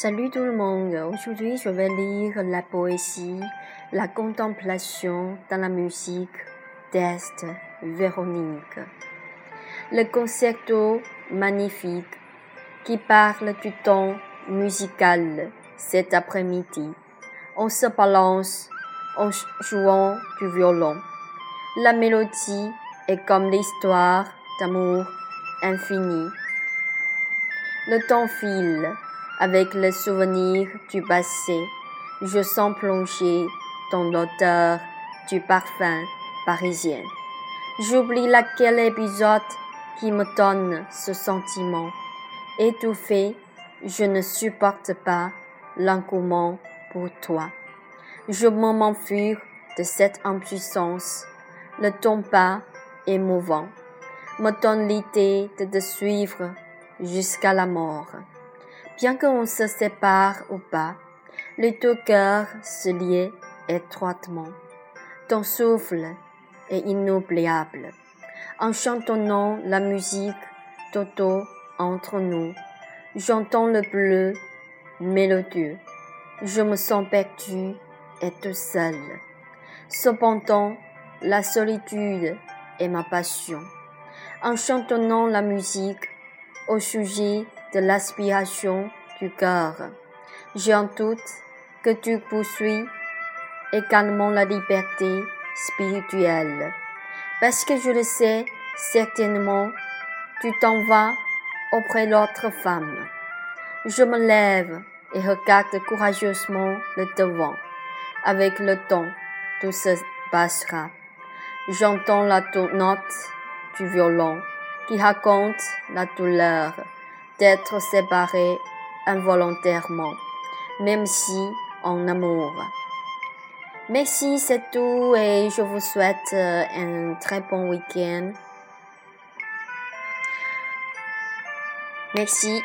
Salut tout le monde, aujourd'hui je vais lire la poésie La contemplation dans la musique d'Est Véronique. Le concerto magnifique qui parle du ton musical cet après-midi. On se balance en jouant du violon. La mélodie est comme l'histoire d'amour infini. Le temps file avec les souvenirs du passé. Je sens plonger dans l'odeur du parfum parisien. J'oublie laquelle épisode qui me donne ce sentiment. Étouffé, je ne supporte pas l'engouement pour toi. Je m'enfuis de cette impuissance. Le ton pas émouvant me donne l'idée de te suivre jusqu'à la mort. Bien qu'on se sépare ou pas, les deux cœurs se lient étroitement. Ton souffle est inoubliable. En chantonnant la musique toto entre nous, j'entends le bleu mélodieux. Je me sens perdu et tout seul. Cependant, la solitude est ma passion. En chantonnant la musique au sujet de l'aspiration du cœur. J'en doute que tu poursuis également la liberté spirituelle. Parce que je le sais certainement, tu t'en vas auprès d'autres femmes. Je me lève et regarde courageusement le devant. Avec le temps, tout se passera. J'entends la note du violon qui raconte la douleur d'être séparés involontairement, même si en amour. Merci, c'est tout et je vous souhaite euh, un très bon week-end. Merci.